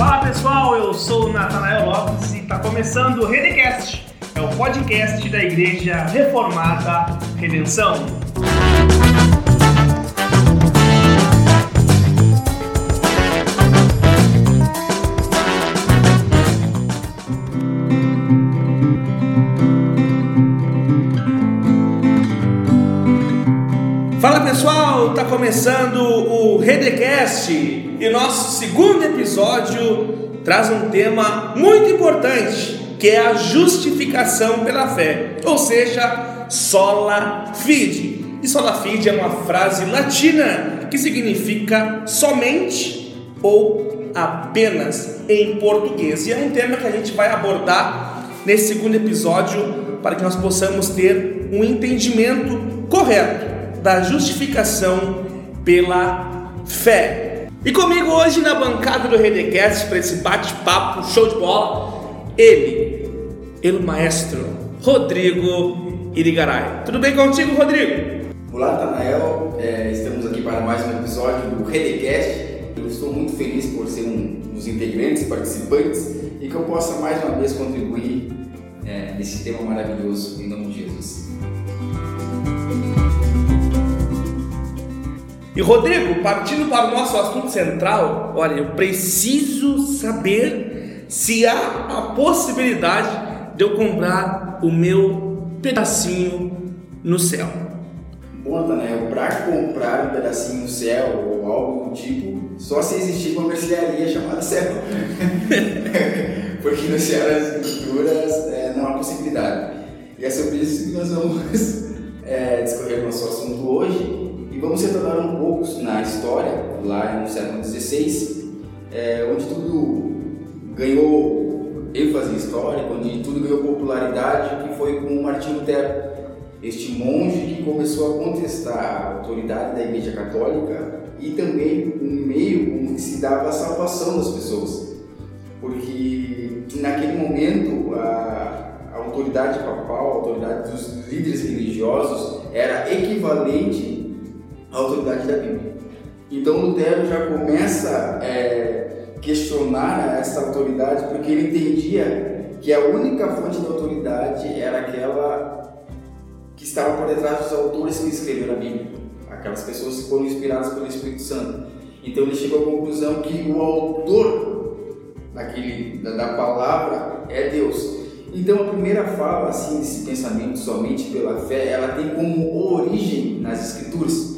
Fala pessoal, eu sou o Natanael Lopes e está começando o Redecast, é o podcast da Igreja Reformada Redenção. Fala pessoal, tá começando o Redecast e nosso segundo episódio traz um tema muito importante, que é a justificação pela fé, ou seja, sola fide. E sola fide é uma frase latina que significa somente ou apenas em português. E é um tema que a gente vai abordar nesse segundo episódio para que nós possamos ter um entendimento correto da justificação pela fé. E comigo hoje na bancada do Redecast para esse bate-papo show de bola, ele, ele maestro Rodrigo Irigaray. Tudo bem contigo, Rodrigo? Olá, Tanael. É, estamos aqui para mais um episódio do Redecast. Eu estou muito feliz por ser um dos integrantes, participantes e que eu possa mais uma vez contribuir é, nesse tema maravilhoso em nome de Jesus. E Rodrigo, partindo para o nosso assunto central, olha, eu preciso saber se há a possibilidade de eu comprar o meu pedacinho no céu. Bom, Natanael, para comprar um pedacinho no céu ou algo do tipo, só se existir uma mercearia chamada céu. Porque no céu das escrituras é, não há possibilidade. E é sobre isso que nós vamos é, discorrer o nosso assunto hoje. E vamos retornar um pouco na história, lá no século XVI, é, onde tudo ganhou ênfase histórica, onde tudo ganhou popularidade, que foi com Martinho Lutero, este monge que começou a contestar a autoridade da Igreja Católica e também um meio como que se dava a salvação das pessoas. Porque naquele momento a, a autoridade papal, a autoridade dos líderes religiosos era equivalente à autoridade da Bíblia. Então Lutero já começa a é, questionar essa autoridade porque ele entendia que a única fonte da autoridade era aquela que estava por detrás dos autores que escreveram a Bíblia, aquelas pessoas que foram inspiradas pelo Espírito Santo. Então ele chegou à conclusão que o autor daquele, da, da palavra é Deus. Então a primeira fala assim desse pensamento somente pela fé, ela tem como origem nas escrituras,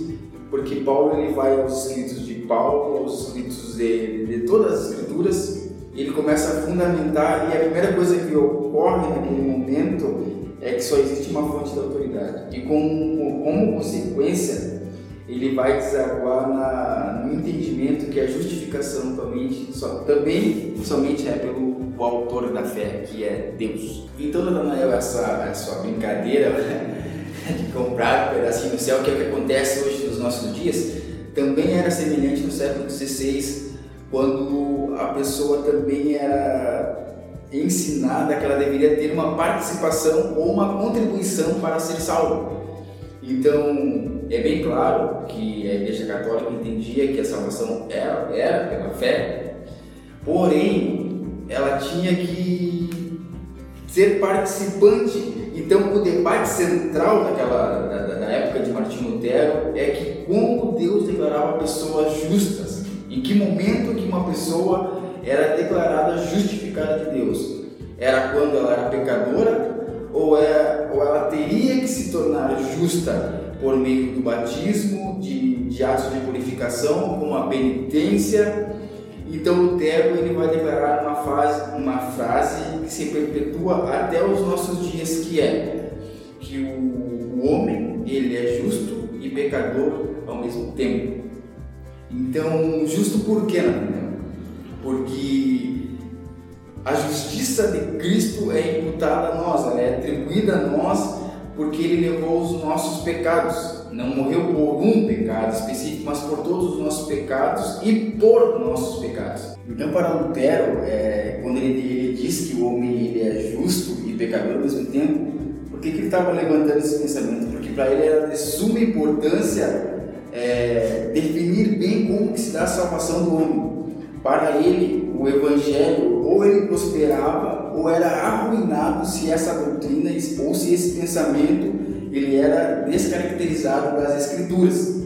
porque Paulo ele vai aos escritos de Paulo, aos escritos de, de todas as escrituras, e ele começa a fundamentar e a primeira coisa que ocorre naquele momento é que só existe uma fonte da autoridade e como, como consequência ele vai desaguar na, no entendimento que a justificação também, só, também somente é pelo o autor da fé, que é Deus. Então, Natanael, essa, essa brincadeira de comprar um pedacinho do céu, que é o que acontece hoje nossos dias, também era semelhante no século XVI, quando a pessoa também era ensinada que ela deveria ter uma participação ou uma contribuição para ser salvo. Então, é bem claro que a Igreja Católica entendia que a salvação era, era pela fé, porém, ela tinha que ser participante. Então, o debate central daquela, da, da época de Martinho Lutero é que como Deus declarava pessoas justas, em que momento que uma pessoa era declarada justificada de Deus. Era quando ela era pecadora ou, era, ou ela teria que se tornar justa por meio do batismo, de, de atos de purificação, com a penitência. Então Lutero ele vai declarar uma, fase, uma frase que se perpetua até os nossos dias, que é que o, o homem ele é justo e pecador ao mesmo tempo. Então, justo por quê, porque a justiça de Cristo é imputada a nós, ela é atribuída a nós porque ele levou os nossos pecados. Não morreu por um pecado específico, mas por todos os nossos pecados e por nossos pecados. Então, para Lutero, é, quando ele, ele, diz que o homem ele é justo e pecador ao mesmo tempo, por que, que ele estava levantando esse pensamento? Porque para ele era de suma importância é, definir bem como se dá a salvação do homem. Para ele, o evangelho ou ele prosperava ou era arruinado se essa doutrina ou se esse pensamento ele era descaracterizado das escrituras.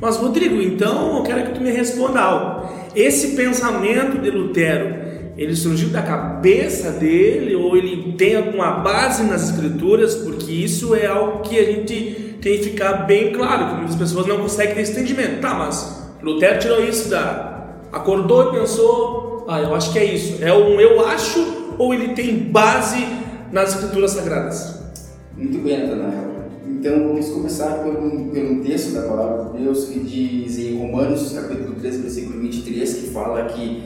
Mas Rodrigo, então eu quero que tu me responda algo. Esse pensamento de Lutero, ele surgiu da cabeça dele ou ele tem alguma base nas escrituras? Porque isso é algo que a gente tem que ficar bem claro, que muitas pessoas não conseguem ter esse entendimento. Tá, mas Lutero tirou isso da acordou e pensou, ah, eu acho que é isso. É um eu acho ou ele tem base nas escrituras sagradas? Muito bem, Natanael. Então vamos começar por um, um texto da palavra de Deus que diz em Romanos capítulo 3, versículo 23, que fala que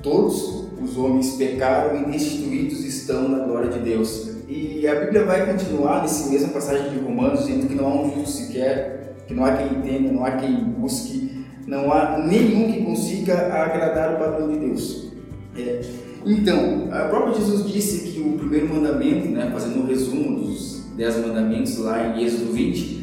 todos os homens pecaram e destituídos estão na glória de Deus. E a Bíblia vai continuar nesse mesma passagem de Romanos, dizendo que não há um justo sequer, que não há quem entenda, não há quem busque, não há nenhum que consiga agradar o padrão de Deus. É. Então, o próprio Jesus disse que o primeiro mandamento, né, fazendo um resumo dos Dez Mandamentos, lá em Êxodo 20,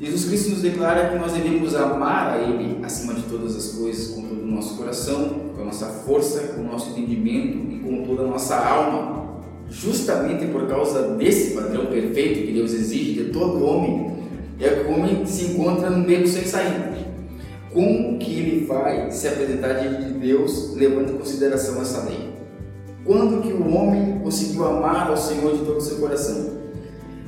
Jesus Cristo nos declara que nós devemos amar a Ele acima de todas as coisas, com todo o nosso coração, com a nossa força, com o nosso entendimento e com toda a nossa alma. Justamente por causa desse padrão perfeito que Deus exige de todo homem, é que o homem se encontra no beco sem saída. Como que ele vai se apresentar diante de Deus levando em consideração essa lei? Quando que o homem conseguiu amar ao Senhor de todo o seu coração?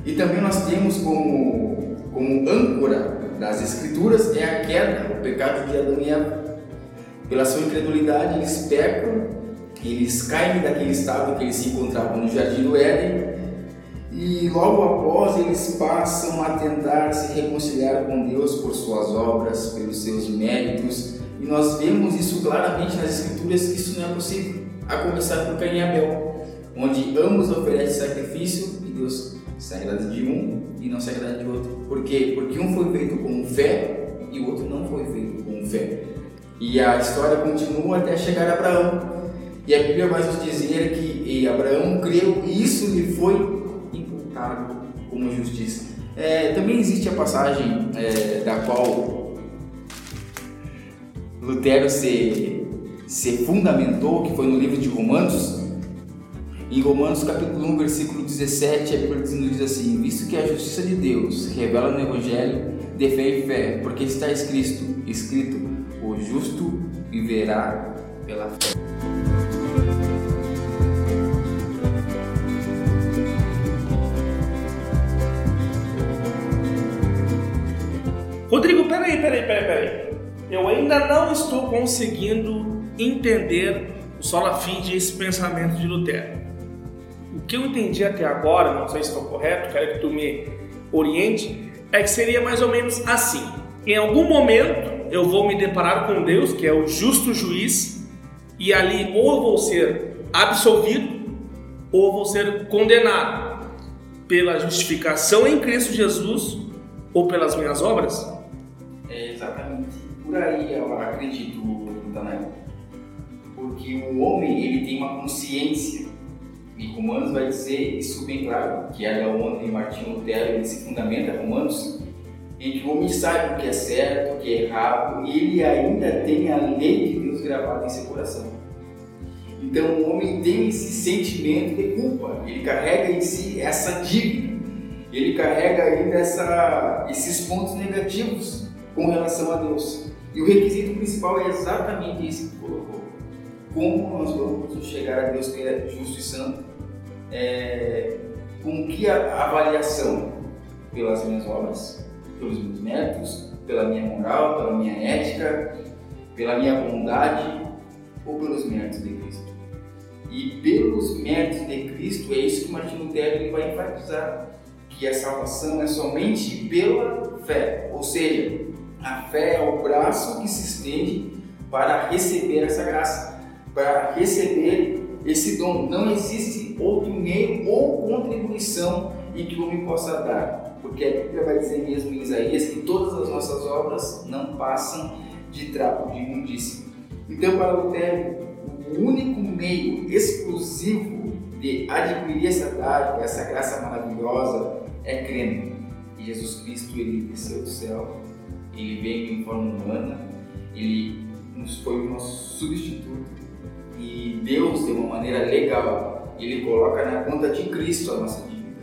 E também nós temos como, como âncora das Escrituras é a queda, o pecado de Adão e Eva. Pela sua incredulidade, eles pecam, eles caem daquele estado que eles se encontravam no jardim do Éden, e logo após eles passam a tentar se reconciliar com Deus por suas obras, pelos seus méritos, e nós vemos isso claramente nas Escrituras que isso não é possível, a começar por Caim e Abel, onde ambos oferecem sacrifício e Deus se agrada de um e não se agrada de outro. Por quê? Porque um foi feito com fé e o outro não foi feito com fé. E a história continua até chegar a Abraão. E a Bíblia vai nos dizer que Abraão creu e isso lhe foi imputado como justiça. É, também existe a passagem é, da qual Lutero se, se fundamentou, que foi no livro de Romanos, em Romanos capítulo 1, versículo 17, a Bíblia diz assim: Visto que a justiça de Deus revela no Evangelho de fé e fé, porque está escrito, escrito o justo viverá pela fé. Rodrigo, peraí, peraí, peraí, peraí. Eu ainda não estou conseguindo entender o sola fide esse pensamento de Lutero que eu entendi até agora, não sei se estou correto, quero que tu me oriente, é que seria mais ou menos assim. Em algum momento eu vou me deparar com Deus, que é o justo juiz, e ali ou vou ser absolvido ou vou ser condenado pela justificação em Cristo Jesus ou pelas minhas obras? É exatamente por aí eu acredito, Daniel. Porque o homem ele tem uma consciência e Romanos vai dizer isso bem claro, que é onde Martinho Lutero ele se fundamenta Romanos, em que o homem sabe o que é certo, o que é errado, e ele ainda tem a lei de Deus gravada em seu coração. Então o homem tem esse sentimento de culpa, ele carrega em si essa dívida, ele carrega ainda essa, esses pontos negativos com relação a Deus. E o requisito principal é exatamente isso que colocou. Como nós vamos chegar a Deus que é justo e santo é, com que a avaliação? Pelas minhas obras, pelos meus métodos, pela minha moral, pela minha ética, pela minha bondade ou pelos méritos de Cristo? E pelos méritos de Cristo é isso que Martinho Lutero vai enfatizar, que a salvação é somente pela fé, ou seja, a fé é o braço que se estende para receber essa graça, para receber esse dom. Não existe outro meio ou contribuição em que o homem possa dar. Porque a Bíblia vai dizer mesmo em Isaías que todas as nossas obras não passam de trapo de imundícia. Então, para Lutero, o único meio exclusivo de adquirir essa dádiva, essa graça maravilhosa, é crendo. E Jesus Cristo, ele desceu do céu, ele veio em forma humana, ele foi o nosso substituto e Deus, de uma maneira legal, Ele coloca na conta de Cristo a nossa dívida,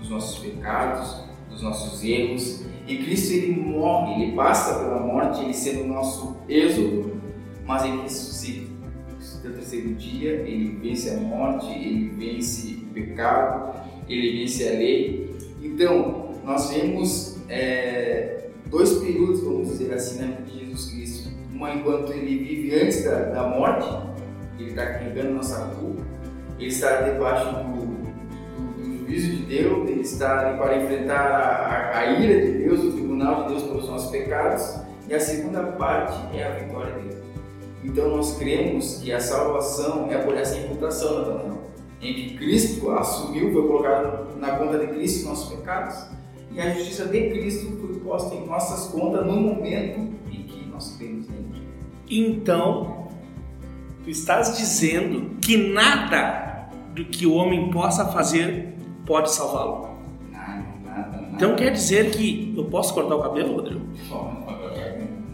os nossos pecados, os nossos erros. E Cristo ele morre, ele passa pela morte, ele sendo o nosso êxodo, mas ele ressuscita. No terceiro dia, ele vence a morte, ele vence o pecado, ele vence a lei. Então, nós vemos é, dois períodos, vamos dizer assim, na vida de Jesus Cristo. Uma enquanto ele vive antes da, da morte, ele está carregando nossa culpa, ele está debaixo do, do, do, juízo de Deus, ele está ali para enfrentar a, a, a, ira de Deus, o tribunal de Deus pelos nossos pecados, e a segunda parte é a vitória dele. Então nós cremos que a salvação é por essa imputação, Nathanael, em que Cristo assumiu, foi colocado na conta de Cristo nossos pecados, e a justiça de Cristo foi posta em nossas contas no momento em que nós cremos nele. Então, Tu estás dizendo que nada do que o homem possa fazer pode salvá-lo. Nada, nada, nada. Então quer dizer que eu posso cortar o cabelo, Rodrigo?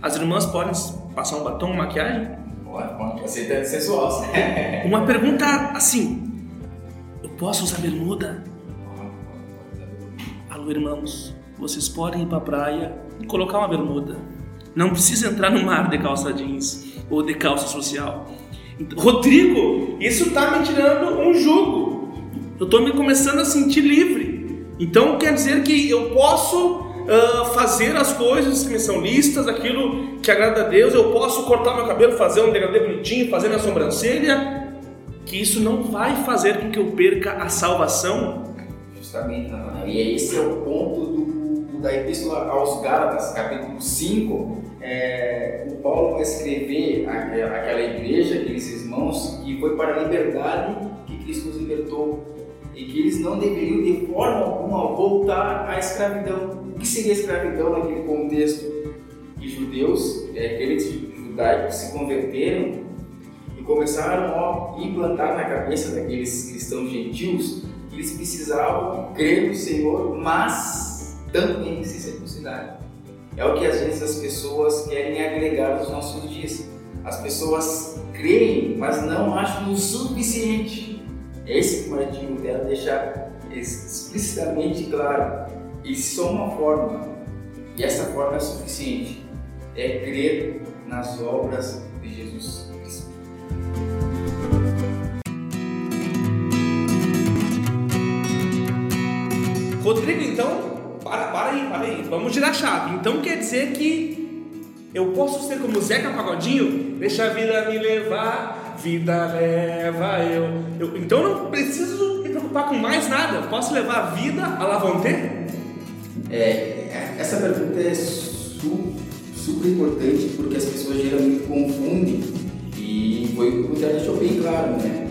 As irmãs podem passar um batom, uma maquiagem? Pode, pode. É sensual. uma pergunta assim: eu posso usar bermuda? Alô, irmãos, vocês podem ir para a praia e colocar uma bermuda. Não precisa entrar no mar de calça jeans ou de calça social. Rodrigo, isso está me tirando um jugo. Eu estou me começando a sentir livre. Então quer dizer que eu posso uh, fazer as coisas que me são listas, aquilo que agrada a Deus. Eu posso cortar meu cabelo, fazer um degradê bonitinho, fazer minha sobrancelha. Que isso não vai fazer com que eu perca a salvação. Justamente. E esse é o ponto do, da Epístola aos Gálatas, capítulo 5 é, o Paulo vai escrever aquela igreja, aqueles irmãos, que foi para a liberdade que Cristo nos libertou e que eles não deveriam de forma alguma voltar à escravidão. O que seria escravidão naquele contexto? Que judeus, é, aqueles judaicos se converteram e começaram a implantar na cabeça daqueles cristãos gentios que eles precisavam crer no Senhor, mas também sem circuncidade. É o que às vezes as pessoas querem agregar nos nossos dias. As pessoas creem, mas não acham o suficiente. É esse que o Martinho Lutero deixa explicitamente claro. Existe só uma forma, e essa forma é suficiente: é crer nas obras de Jesus Cristo. Rodrigo, então, para, para aí, para aí. Vamos girar a chave. Então quer dizer que eu posso ser como Zeca Pagodinho? Deixa a vida me levar, vida leva eu. eu então eu não preciso me preocupar com mais nada. Posso levar a vida a lavonte? É, essa pergunta é su, super importante porque as pessoas geralmente confundem e foi o que deixou bem claro, né?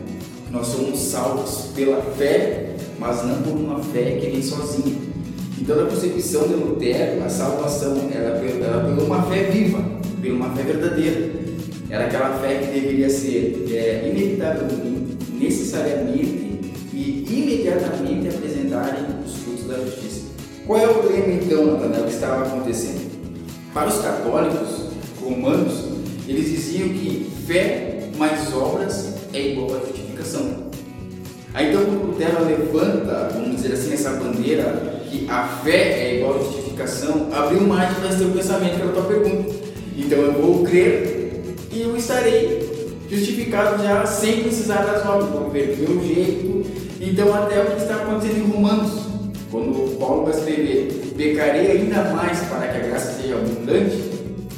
Nós somos salvos pela fé, mas não por uma fé que vem sozinha. Então, na concepção de Lutero, a salvação era por uma fé viva, por uma fé verdadeira. Era aquela fé que deveria ser é, inevitavelmente, necessariamente e imediatamente apresentarem os frutos da justiça. Qual é o lema, então, Natanael, que estava acontecendo? Para os católicos romanos, eles diziam que fé mais obras é igual a justificação. Aí então, quando Lutero levanta, vamos dizer assim, essa bandeira que a fé é igual a justificação, abriu mais para seu pensamento pela tua pergunta. Então eu vou crer e eu estarei justificado já sem precisar das obras, vou ver do meu jeito. Então até o que está acontecendo em Romanos, quando Paulo vai escrever, pecarei ainda mais para que a graça seja abundante,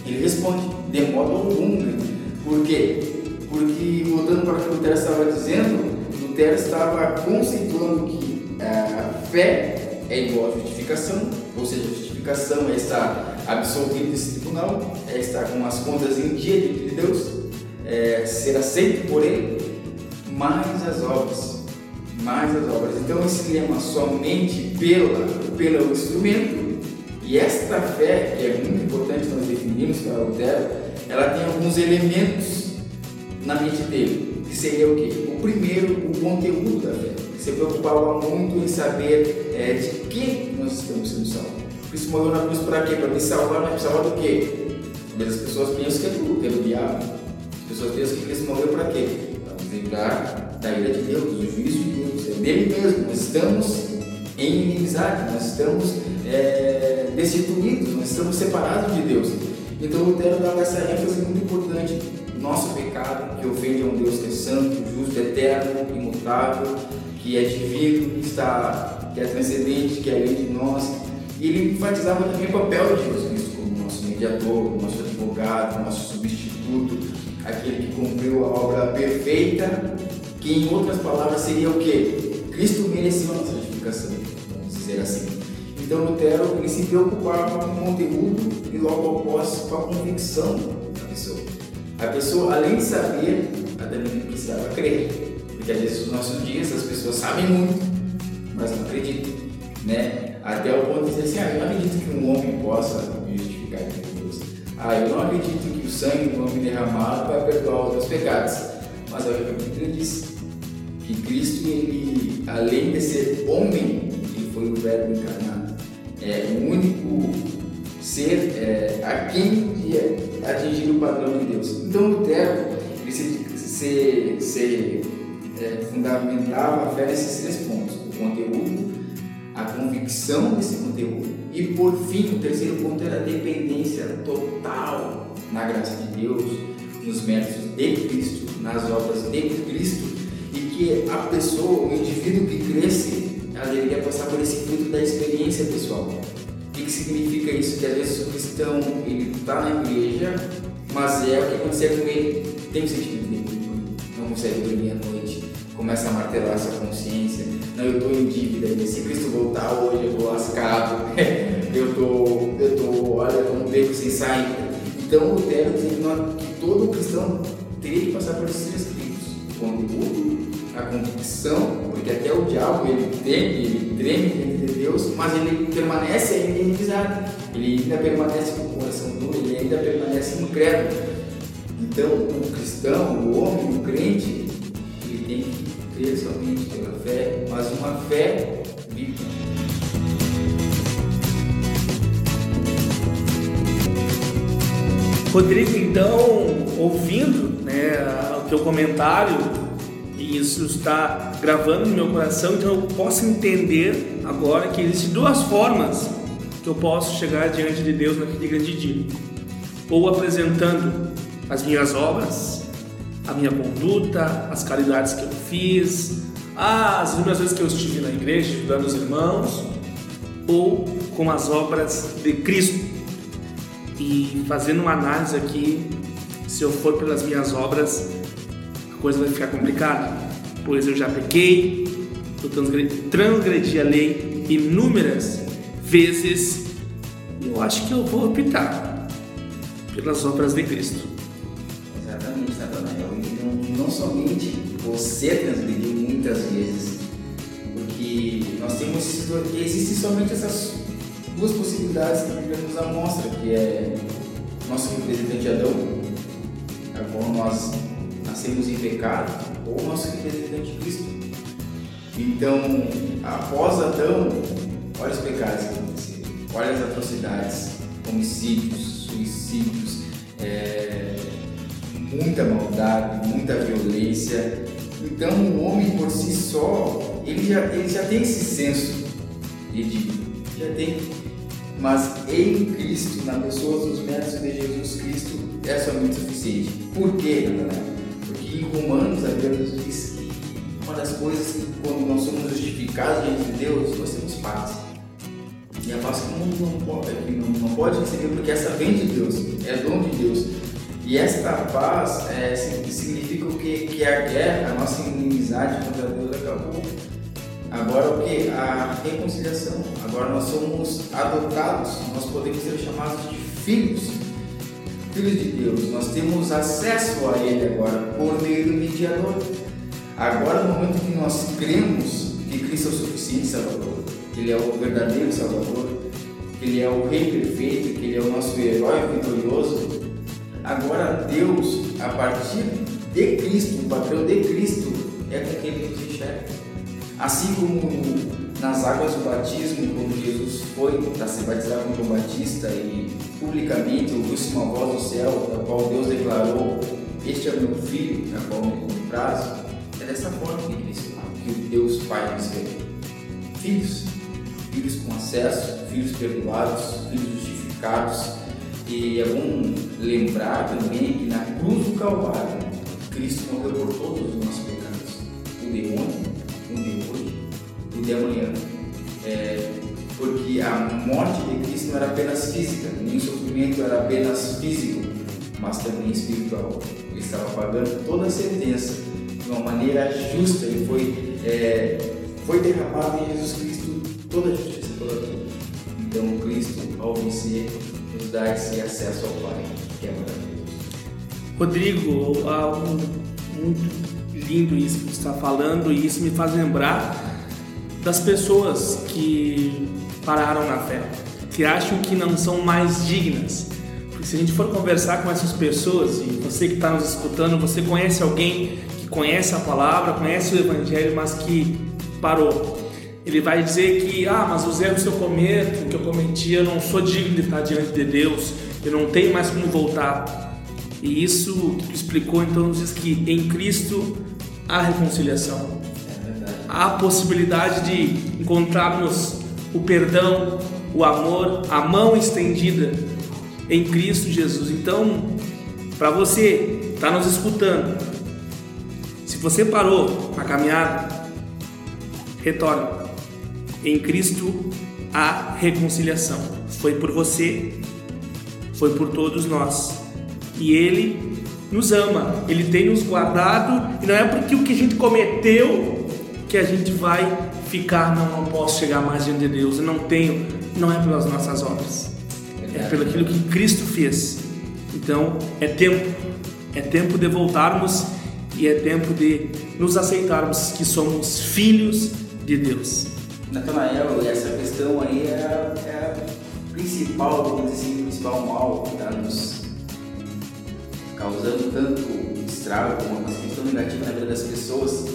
ele responde, de modo algum, né? Por quê? Porque, voltando para o que Lutero estava dizendo, Lutero estava conceituando que a fé é igual a justificação, ou seja, justificação é estar absolvido desse tribunal, é estar com as contas em dia de Deus, é ser aceito por Ele, mais as obras, mais as obras. Então esse lema somente pela, pelo instrumento, e esta fé, que é muito importante nós definirmos para Lutero, ela tem alguns elementos na mente dele, que seria o quê? O primeiro, o conteúdo da fé se preocupava muito em saber é, de que nós estamos sendo salvos. Cristo morreu na cruz para quê? Para me salvar, mas salvar do quê? As pessoas pensam que é do, que é diabo. As pessoas pensam que Cristo morreu para quê? Para nos livrar da ira de Deus, do juízo de Deus. É dele mesmo. Nós estamos em inimizade, nós estamos é, destituídos, nós estamos separados de Deus. Então Lutero dava essa ênfase muito importante. Nosso pecado, que ofende a um Deus que é santo, justo, eterno, imutável, que é divino, que, está, que é transcendente, que é além de nós. E ele enfatizava também o papel de Jesus Cristo como nosso mediador, nosso advogado, nosso substituto, aquele que cumpriu a obra perfeita, que em outras palavras seria o que? Cristo mereceu a nossa justificação, vamos dizer assim. Então Lutero ele se preocupava com o conteúdo e logo após com a convicção da pessoa. A pessoa, além de saber, até mesmo precisava crer. Porque às vezes nos nossos dias as pessoas sabem muito, mas não acreditam. Né? Até o ponto de dizer assim, ah, eu não acredito que um homem possa me justificar de Deus. Ah, eu não acredito que o sangue do homem derramado vai perdoar os meus pecados. Mas olha o que a Bíblia diz. Que Cristo, ele, além de ser homem, ele foi o verbo encarnado. É o único ser é, a quem atingir o padrão de Deus. Então Lutero ele se, se, se é, fundamentava a fé nesses três pontos: o conteúdo, a convicção desse conteúdo e, por fim, o terceiro ponto era a dependência total na graça de Deus, nos méritos de Cristo, nas obras de Cristo e que a pessoa, o indivíduo que cresce, ela deveria passar por esse fruto da experiência pessoal. O que, significa isso? Que às vezes o cristão ele está na igreja, mas é o que acontece com ele, tem um sentimento de não consegue dormir à noite, começa a martelar sua consciência. Não, eu estou em dívida, e se Cristo voltar hoje eu estou lascado, eu estou, eu tô, olha, um beco sem saída. Então o Lutero diz que todo cristão teria que passar por esses o conteúdo, a convicção, porque até o diabo ele teme, ele treme diante de Deus, mas ele permanece ainda inimizado, ele ainda permanece com o coração duro, ele ainda permanece incrédulo. Então o cristão, o homem, o crente, crer somente pela fé, mas uma fé viva. Rodrigo, então, ouvindo né, o teu comentário, e isso está gravando no meu coração, então eu posso entender agora que existem duas formas que eu posso chegar diante de Deus naquele grande dia. Ou apresentando as minhas obras, a minha conduta, as caridades que eu fiz, as inúmeras vezes que eu estive na igreja ajudando os irmãos, ou com as obras de Cristo. E fazendo uma análise aqui, se eu for pelas minhas obras, a coisa vai ficar complicada, pois eu já pequei, eu transgredi, transgredi a lei inúmeras vezes, e eu acho que eu vou optar pelas obras de Cristo não somente você transgrediu muitas vezes, porque nós temos que existem somente essas duas possibilidades que a Bíblia nos amostra, que é nosso representante Adão, é qual nós nascemos em pecado, ou nosso representante Cristo. Então, após Adão, olha os pecados que aconteceram, olha as atrocidades, homicídios, suicídios, é, muita maldade, muita Então o homem por si só, ele já, ele já tem esse senso de já tem. Mas em Cristo, na pessoa dos méritos de Jesus Cristo, é somente suficiente. Por quê, Porque em Romanos a Bíblia diz que uma das coisas que quando nós somos justificados diante de Deus, nós temos paz. E a paz que o mundo não pode, não, não pode receber, porque essa vem de Deus, é dom de Deus. E esta paz é, significa o que? Que a guerra, a nossa inimizade contra Deus acabou. Agora o que? A reconciliação. Agora nós somos adotados, nós podemos ser chamados de filhos, filhos de Deus. Nós temos acesso a Ele agora por meio do mediador. Agora, no momento que nós cremos que Cristo é o suficiente Salvador, que Ele é o verdadeiro Salvador, que Ele é o Rei perfeito, que Ele é o nosso herói vitorioso, Agora Deus, a partir de Cristo, o padrão de Cristo, é com quem ele nos enxerga. Assim como nas águas do batismo, quando Jesus foi para ser batizado com João Batista e publicamente ouviu-se uma voz do céu, da qual Deus declarou: este é o meu filho, na qual me comprazo, é dessa forma que Cristo, que Deus Pai nos vê. Filhos, filhos com acesso, filhos perdoados, filhos justificados. E é bom lembrar também que na cruz do Calvário, Cristo morreu por todos os nossos pecados. O de ontem, o de hoje, o de amanhã. É, porque a morte de Cristo não era apenas física, nem o sofrimento era apenas físico, mas também espiritual. Ele estava pagando toda a sentença de uma maneira justa e foi, é, foi derramado em Jesus Cristo toda a justiça, toda a vida. Então Cristo, ao vencer, nos dá esse acesso ao Pai, que é maravilhoso. Rodrigo, algo muito lindo isso que você está falando e isso me faz lembrar das pessoas que pararam na fé, que acham que não são mais dignas. Porque se a gente for conversar com essas pessoas, e você que está nos escutando, você conhece alguém que conhece a palavra, conhece o Evangelho, mas que parou. Ele vai dizer que, ah, mas os erros que eu cometo, que eu cometi, eu não sou digno de estar diante de Deus, eu não tenho mais como voltar. E isso que explicou, então, nos diz que em Cristo há reconciliação. Há a possibilidade de encontrarmos o perdão, o amor, a mão estendida em Cristo Jesus. Então, para você está nos escutando, se você parou na caminhada, retorne. Em Cristo há reconciliação. Foi por você, foi por todos nós. E Ele nos ama, Ele tem nos guardado, e não é porque o que a gente cometeu que a gente vai ficar, não, não posso chegar mais diante de Deus, eu não tenho, não é pelas nossas obras, é pelo aquilo que Cristo fez. Então é tempo, é tempo de voltarmos e é tempo de nos aceitarmos que somos filhos de Deus. Natanael, essa questão aí é é a principal, vamos dizer assim, principal mal que está nos causando tanto estrago uma questão negativa na vida das pessoas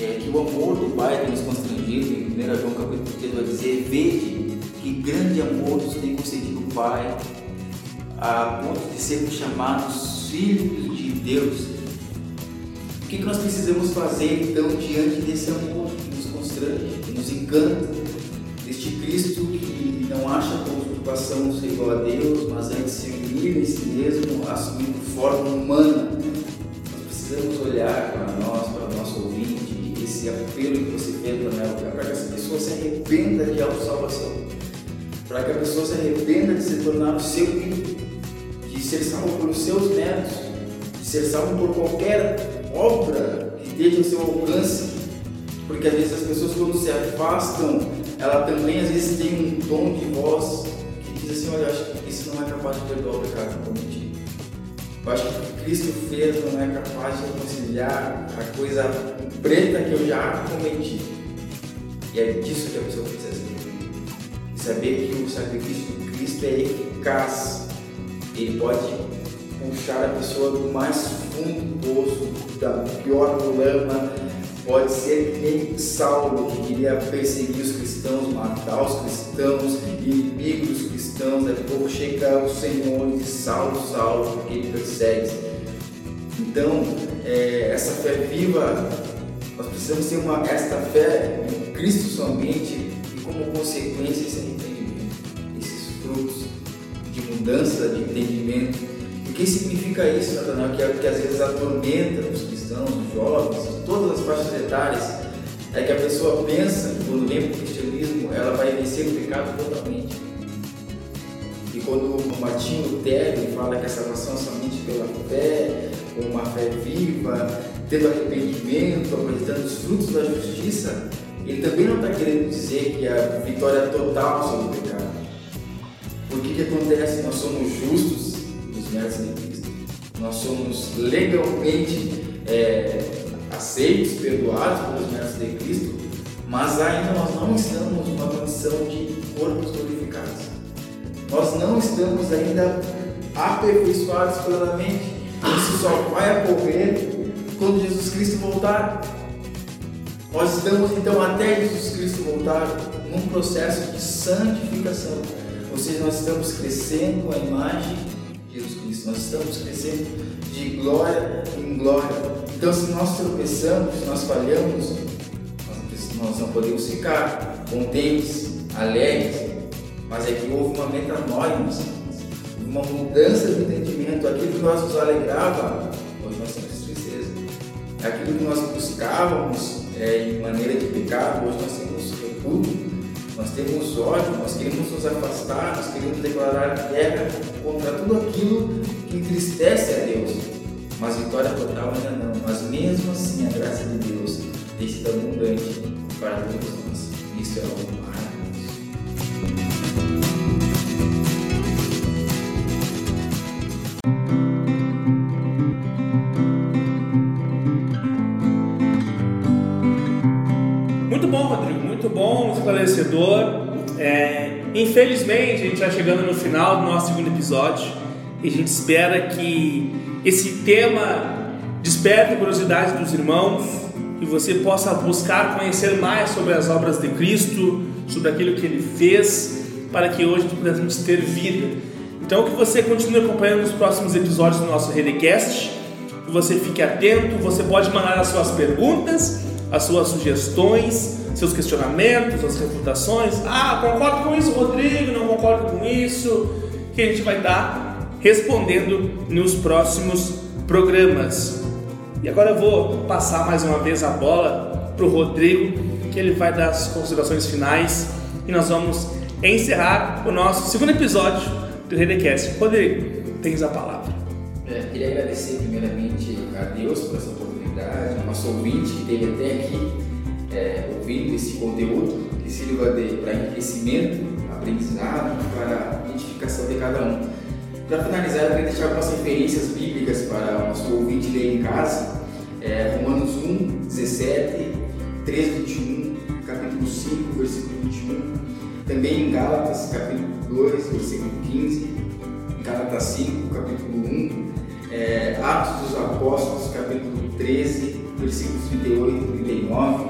é que o amor do Pai tem nos constrangido, em 1 João capítulo 3 vai dizer, vede que grande amor nos tem concedido o Pai, a ponto de sermos chamados filhos de Deus. O que nós precisamos fazer então diante desse amor que nos encanta, deste Cristo que não acha preocupação ser igual a Deus, mas antes se unir em si mesmo, assumindo forma humana. Nós precisamos olhar para nós, para o nosso ouvinte, esse apelo que você fez para para que essa pessoa se arrependa de autossalvação, para que a pessoa se arrependa de se tornar o seu filho, de ser salvo pelos seus netos, de ser salvo por qualquer obra que esteja ao seu alcance, porque às vezes as pessoas quando se afastam, ela também às vezes tem um tom de voz que diz assim, olha, acho que isso não é capaz de perdoar o pecado que eu acho que o que Cristo fez não é capaz de reconciliar a coisa preta que eu já cometi. E é disso que a pessoa precisa saber. Saber que o sacrifício de Cristo é eficaz. Ele pode puxar a pessoa do mais fundo do poço, da pior lama. Pode ser que nem Saulo, que queria perseguir os cristãos, matar os cristãos, inimigos cristãos. Daqui a pouco chega o Senhor e Saulo, Saulo, porque ele persegue. Então, é, essa fé viva, nós precisamos ter uma, esta fé em Cristo somente e, como consequência, esse arrependimento, esses frutos de mudança de entendimento. O que significa isso, Natanael? Que, que às vezes atormenta os cristãos, os jovens, todas as faixas etárias, é que a pessoa pensa que quando vem para o cristianismo ela vai vencer o pecado totalmente. E quando o Martinho Lutero fala que a salvação é somente pela fé, com uma fé viva, tendo arrependimento, apresentando os frutos da justiça, ele também não está querendo dizer que a vitória é total sobre o pecado. Porque o que acontece? Nós somos justos nos méritos de Cristo. Nós somos legalmente é, aceitos, perdoados pelos méritos de Cristo, mas ainda nós não estamos numa condição de corpos glorificados. Nós não estamos ainda aperfeiçoados plenamente. Isso só vai ocorrer quando Jesus Cristo voltar. Nós estamos então até Jesus Cristo voltar num processo de santificação. Ou seja, nós estamos crescendo com a imagem de Jesus. Cristo. Nós estamos crescendo de glória em glória. Então, se nós tropeçamos, se nós falhamos, nós não podemos ficar contentes, alegres, mas é que houve uma metanoia, uma mudança de entendimento. Aquilo que nós nos alegrava, hoje nós temos tristeza. Aquilo que nós buscávamos é, em maneira de pecado, hoje nós temos repúdio. Nós temos ódio, nós queremos nos afastar, nós queremos declarar guerra contra tudo aquilo que entristece a Deus. Mas vitória total ainda não. Mas mesmo assim, a graça de Deus tem sido abundante para todos nós. Isso é algo maravilhoso. Muito bom, Rodrigo, muito bom, esclarecedor. É, infelizmente, a gente está chegando no final do nosso segundo episódio e a gente espera que esse tema desperte a curiosidade dos irmãos, que você possa buscar conhecer mais sobre as obras de Cristo, sobre aquilo que Ele fez, para que hoje pudéssemos ter vida. Então, que você continue acompanhando os próximos episódios do nosso Redecast, que você fique atento, você pode mandar as suas perguntas, as suas sugestões, seus questionamentos, as refutações. Ah, concordo com isso, Rodrigo, não concordo com isso, que a gente vai estar respondendo nos próximos programas. E agora eu vou passar mais uma vez a bola para o Rodrigo, que ele vai dar as considerações finais e nós vamos encerrar o nosso segundo episódio do Redecast. Rodrigo, tens a palavra. É, queria agradecer primeiramente a Deus por essa oportunidade, nosso ouvinte que esteve até aqui é, ouvindo esse conteúdo, que sirva para enriquecimento, aprendizado, para identificação de cada um. Para finalizar, eu queria deixar algumas referências bíblicas para o nosso ouvinte ler em casa. É, Romanos 1, 17, 3, 21, capítulo 5, versículo 21. Também em Gálatas, capítulo 2, versículo 15. Gálatas 5, capítulo 1. É, Atos dos Apóstolos, capítulo 13, versículos 38 e 39.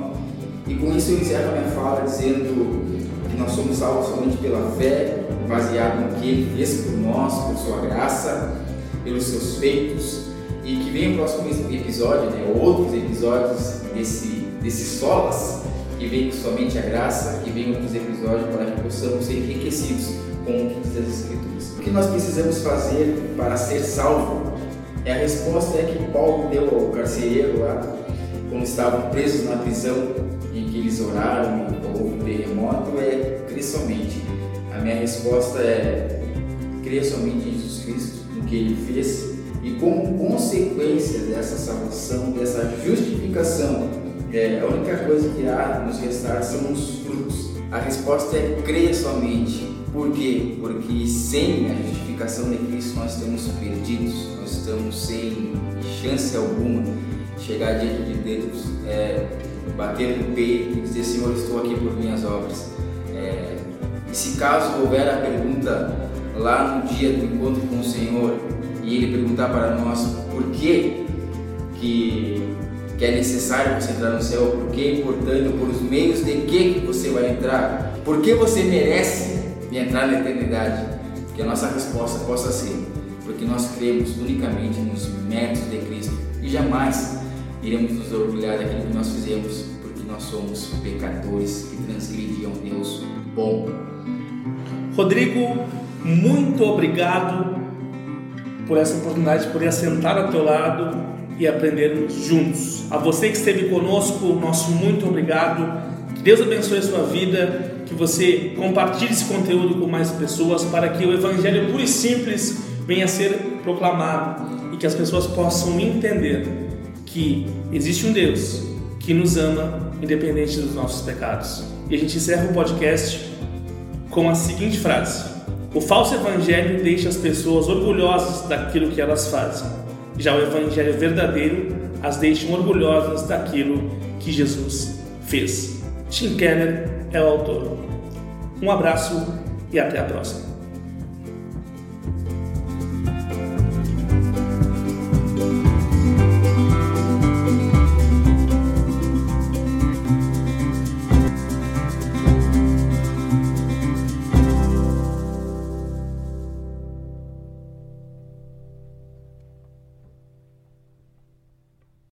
E com isso eu encerro a minha fala dizendo que nós somos salvos somente pela fé baseado no que Ele fez por nós, por Sua graça, pelos seus feitos, e que venha o próximo episódio, né, outros episódios desse, desse solas, que venha somente a graça, que venham outros episódios para que possamos ser enriquecidos com as Escrituras. O que nós precisamos fazer para ser salvo? É a resposta é que Paulo deu ao carcereiro lá, quando estavam presos na prisão, em que eles oraram e houve um terremoto, é crer somente minha resposta é crer somente em Jesus Cristo, no que Ele fez, e como consequência dessa salvação, dessa justificação, é, a única coisa que há nos restar são os frutos. A resposta é crer somente. Por quê? Porque sem a justificação de Cristo nós estamos perdidos, nós estamos sem chance alguma de chegar diante de Deus, é, bater no peito e dizer: Senhor, estou aqui por minhas obras. E se caso houver a pergunta lá no dia do encontro com o Senhor e Ele perguntar para nós por que, que, que é necessário você entrar no céu, por que é importante, por os meios de que, que você vai entrar, por que você merece entrar na eternidade, que a nossa resposta possa ser porque nós cremos unicamente nos méritos de Cristo e jamais iremos nos orgulhar daquilo que nós fizemos, porque nós somos pecadores que transgrediam Deus bom. Rodrigo, muito obrigado por essa oportunidade de poder sentar ao teu lado e aprendermos juntos. A você que esteve conosco, nosso muito obrigado. Que Deus abençoe a sua vida, que você compartilhe esse conteúdo com mais pessoas para que o evangelho puro e simples venha a ser proclamado e que as pessoas possam entender que existe um Deus que nos ama independente dos nossos pecados. E a gente encerra o podcast com a seguinte frase: O falso evangelho deixa as pessoas orgulhosas daquilo que elas fazem. Já o evangelho verdadeiro as deixa orgulhosas daquilo que Jesus fez. Tim Keller é o autor. Um abraço e até a próxima.